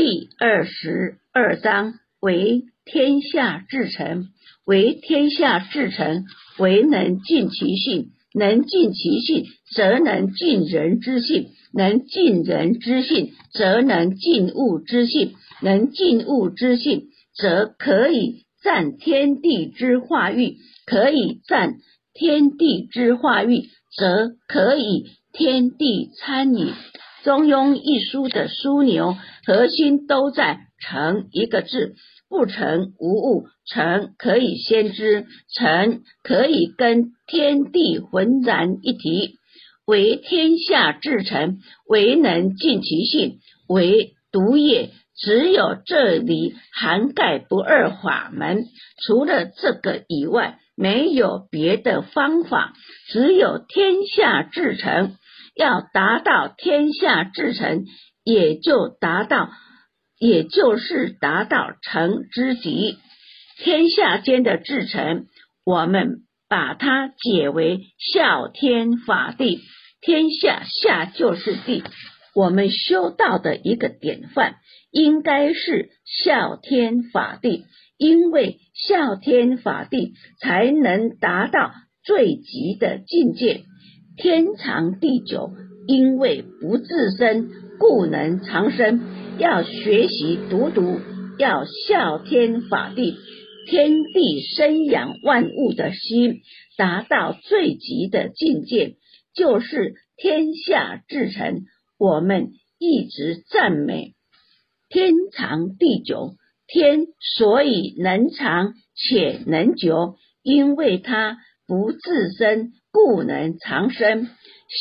第二十二章为天下至诚，为天下至诚，为能尽其性。能尽其性，则能尽人之性；能尽人之性，则能尽物之性；能尽物之性，则可以占天地之化育；可以占天地之化育，则可以天地参与。中庸一书的枢纽核心都在“成”一个字。不成无物，成可以先知，成可以跟天地浑然一体，为天下至诚，唯能尽其性，为独也。只有这里涵盖不二法门，除了这个以外，没有别的方法。只有天下至诚，要达到天下至诚，也就达到。也就是达到成之极，天下间的至诚，我们把它解为孝天法地。天下下就是地，我们修道的一个典范，应该是孝天法地，因为孝天法地才能达到最极的境界。天长地久，因为不自生，故能长生。要学习读读，要孝天法地，天地生养万物的心，达到最极的境界，就是天下至诚。我们一直赞美天长地久，天所以能长且能久，因为它不自生，故能长生。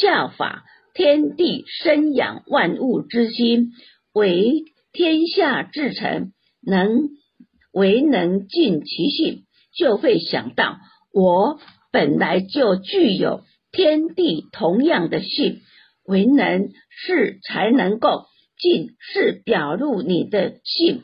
效法天地生养万物之心。为天下至诚，能为能尽其性，就会想到我本来就具有天地同样的性。为能是才能够尽，是表露你的性。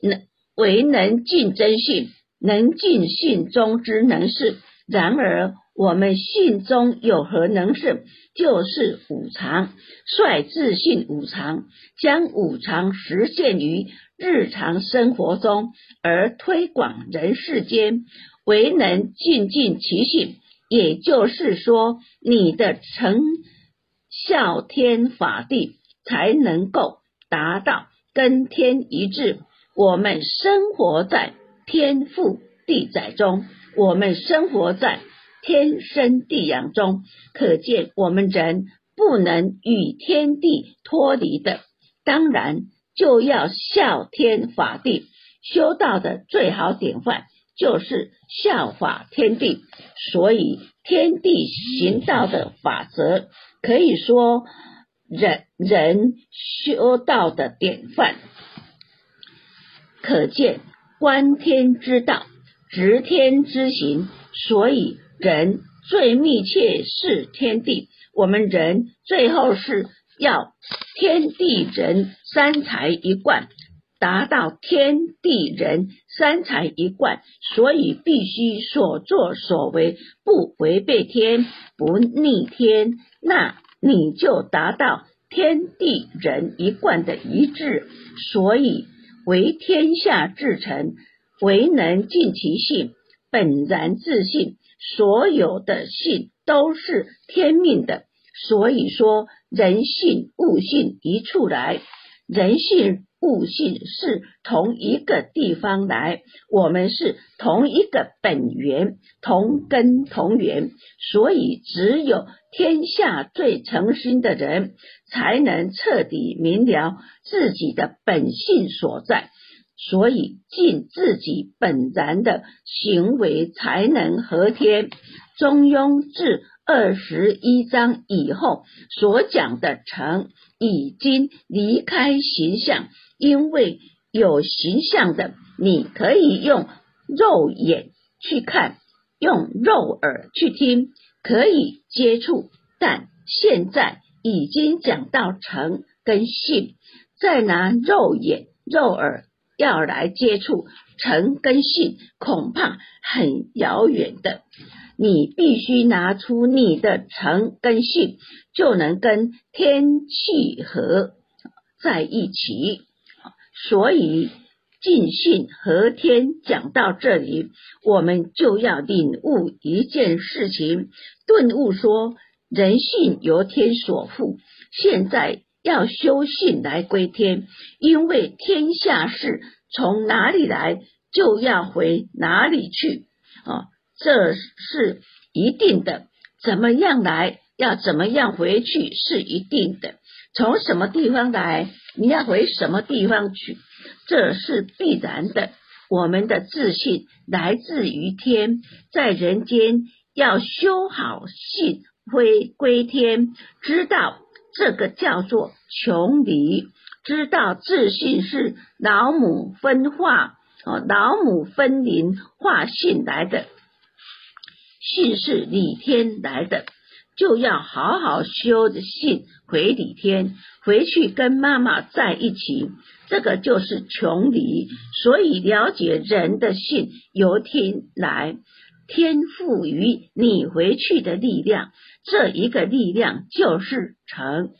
能为能尽真性，能尽性中之能事。然而。我们性中有何能胜？就是五常，率自信五常，将五常实现于日常生活中，而推广人世间，唯能尽尽其性。也就是说，你的成孝天法地才能够达到跟天一致。我们生活在天赋地载中，我们生活在。天生地养中，可见我们人不能与天地脱离的，当然就要效天法地。修道的最好典范就是效法天地，所以天地行道的法则可以说人人修道的典范。可见观天之道，执天之行，所以。人最密切是天地，我们人最后是要天地人三才一贯，达到天地人三才一贯，所以必须所作所为不违背天，不逆天，那你就达到天地人一贯的一致，所以为天下至诚，唯能尽其性，本然自信。所有的性都是天命的，所以说人性物性一处来，人性物性是同一个地方来，我们是同一个本源，同根同源，所以只有天下最诚心的人，才能彻底明了自己的本性所在。所以，尽自己本然的行为，才能和天。中庸至二十一章以后所讲的成，已经离开形象，因为有形象的，你可以用肉眼去看，用肉耳去听，可以接触。但现在已经讲到成跟性，再拿肉眼、肉耳。要来接触诚跟信，恐怕很遥远的。你必须拿出你的诚跟信，就能跟天气合在一起。所以尽信和天讲到这里，我们就要领悟一件事情，顿悟说人性由天所赋，现在要修信来归天，因为天下事从哪里来，就要回哪里去啊，这是一定的。怎么样来？要怎么样回去是一定的。从什么地方来，你要回什么地方去，这是必然的。我们的自信来自于天，在人间要修好信，归归天，知道这个叫做穷理，知道自信是老母分化哦，老母分灵化信来的。信是李天来的，就要好好修的信回李天，回去跟妈妈在一起。这个就是穷理，所以了解人的信由天来，天赋予你回去的力量，这一个力量就是成。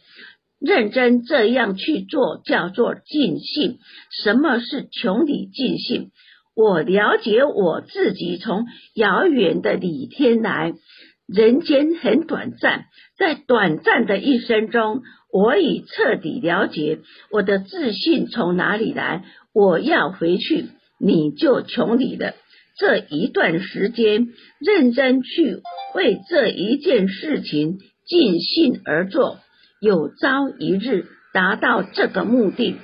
认真这样去做，叫做尽兴。什么是穷理尽兴？我了解我自己，从遥远的李天来，人间很短暂，在短暂的一生中，我已彻底了解我的自信从哪里来。我要回去，你就穷理了。这一段时间，认真去为这一件事情尽心而做，有朝一日达到这个目的，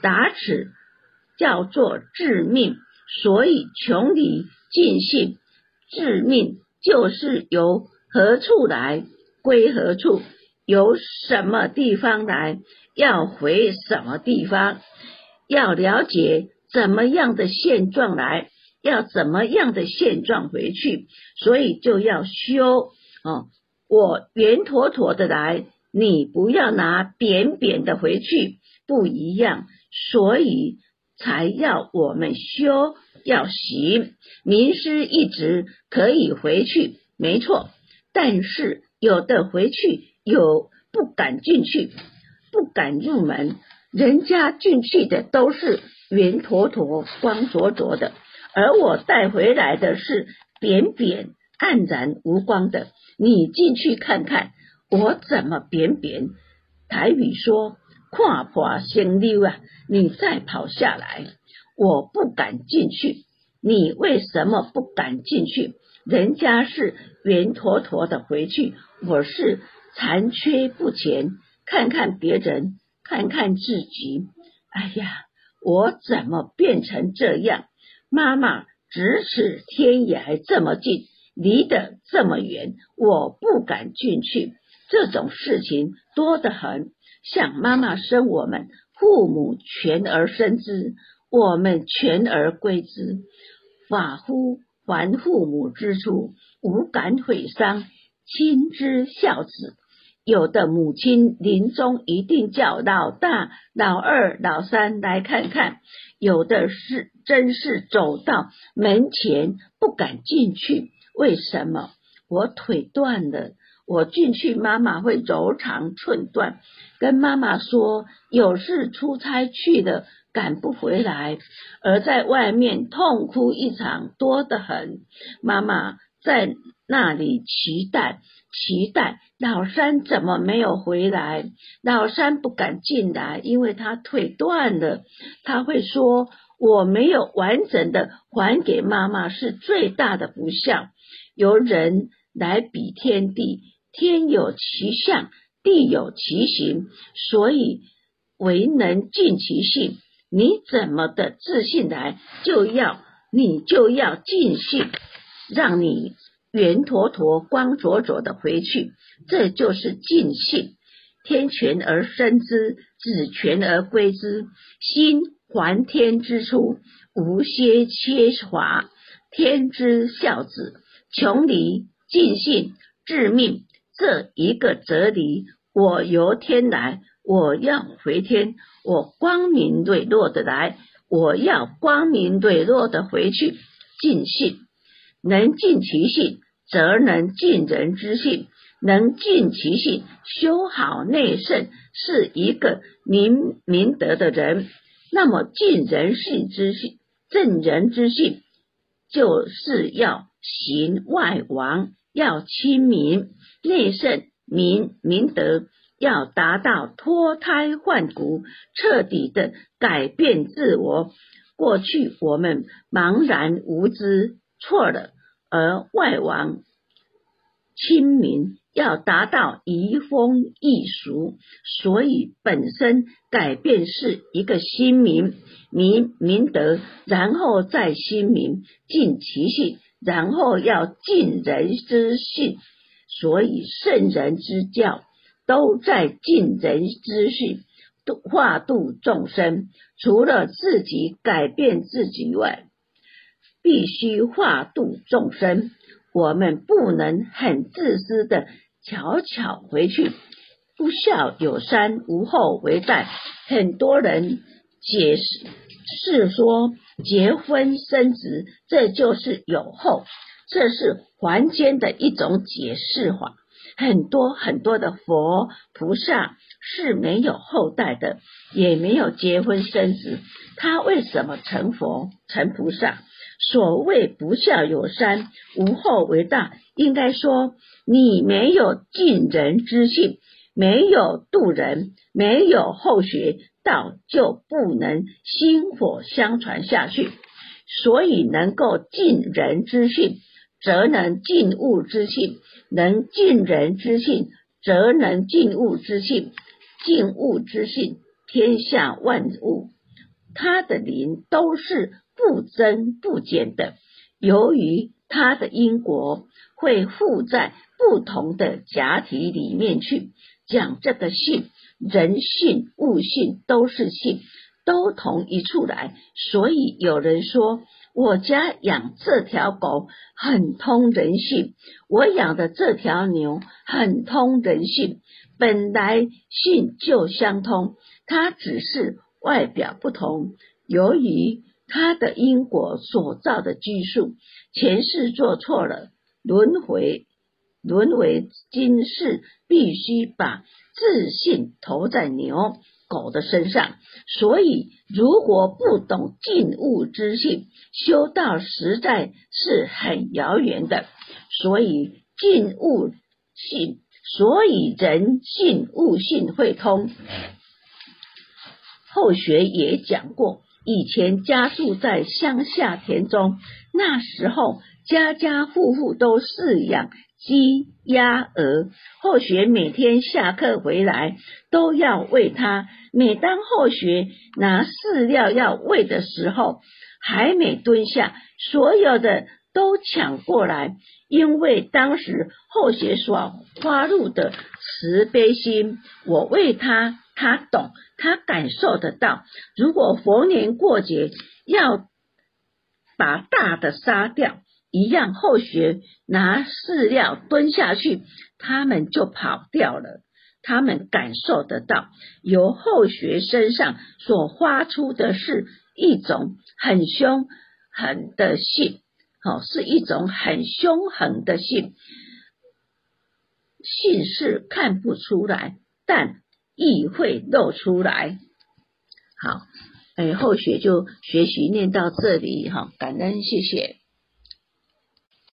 达此叫做致命。所以，穷理尽性致命，就是由何处来归何处，由什么地方来要回什么地方，要了解怎么样的现状来，要怎么样的现状回去，所以就要修哦。我圆妥妥的来，你不要拿扁扁的回去，不一样。所以。才要我们修要行，名师一直可以回去，没错。但是有的回去有不敢进去，不敢入门。人家进去的都是圆坨坨、光灼灼的，而我带回来的是扁扁、黯然无光的。你进去看看，我怎么扁扁？台语说。跨破先溜啊！你再跑下来，我不敢进去。你为什么不敢进去？人家是圆坨坨的回去，我是残缺不全。看看别人，看看自己。哎呀，我怎么变成这样？妈妈咫尺天涯这么近，离得这么远，我不敢进去。这种事情多得很。像妈妈生我们，父母全而生之，我们全而归之。法乎还父母之处，无敢毁伤，亲之孝子。有的母亲临终一定叫老大、老二、老三来看看，有的是真是走到门前不敢进去。为什么？我腿断了。我进去，妈妈会柔肠寸断，跟妈妈说有事出差去了，赶不回来，而在外面痛哭一场，多得很。妈妈在那里期待，期待老三怎么没有回来？老三不敢进来，因为他腿断了。他会说我没有完整的还给妈妈，是最大的不孝。由人来比天地。天有其相，地有其形，所以唯能尽其性。你怎么的自信来，就要你就要尽兴，让你圆坨坨、光灼灼的回去，这就是尽信。天全而生之，子全而归之。心还天之初，无歇切华。天之孝子，穷理尽信，致命。这一个哲理，我由天来，我要回天，我光明磊落的来，我要光明磊落的回去。尽信，能尽其性，则能尽人之性；能尽其性，修好内圣，是一个明明德的人。那么尽人性之性，正人之性，就是要行外王，要亲民，内圣明明德，要达到脱胎换骨，彻底的改变自我。过去我们茫然无知，错了，而外王亲民。要达到移风易俗，所以本身改变是一个新民，民民德，然后再新民，尽其性，然后要尽人之性，所以圣人之教都在尽人之性，度化度众生。除了自己改变自己外，必须化度众生。我们不能很自私的。巧巧回去，不孝有三，无后为大。很多人解释是说，结婚生子，这就是有后，这是凡间的一种解释法。很多很多的佛菩萨是没有后代的，也没有结婚生子，他为什么成佛成菩萨？所谓不孝有三，无后为大。应该说，你没有尽人之性，没有度人，没有后学道，就不能薪火相传下去。所以，能够尽人之性，则能尽物之性；能尽人之性，则能尽物之性。尽物之性，天下万物，它的灵都是。不增不减的，由于它的因果会附在不同的假体里面去讲这个性，人性、物性都是性，都同一处来。所以有人说，我家养这条狗很通人性，我养的这条牛很通人性，本来性就相通，它只是外表不同，由于。他的因果所造的拘束，前世做错了，轮回沦为今世，必须把自信投在牛狗的身上。所以，如果不懂静物之性，修道实在是很遥远的。所以，静物性，所以人性物性会通。后学也讲过。以前家住在乡下田中，那时候家家户户都饲养鸡、鸭、鹅。后学每天下课回来都要喂它。每当后学拿饲料要喂的时候，还没蹲下，所有的都抢过来，因为当时后学所花入的慈悲心，我喂它。他懂，他感受得到。如果逢年过节要把大的杀掉，一样后学拿饲料蹲下去，他们就跑掉了。他们感受得到，由后学身上所发出的是一种很凶狠的性，好，是一种很凶狠的性。性是看不出来，但。意会露出来，好，哎，后学就学习念到这里哈，感恩谢谢。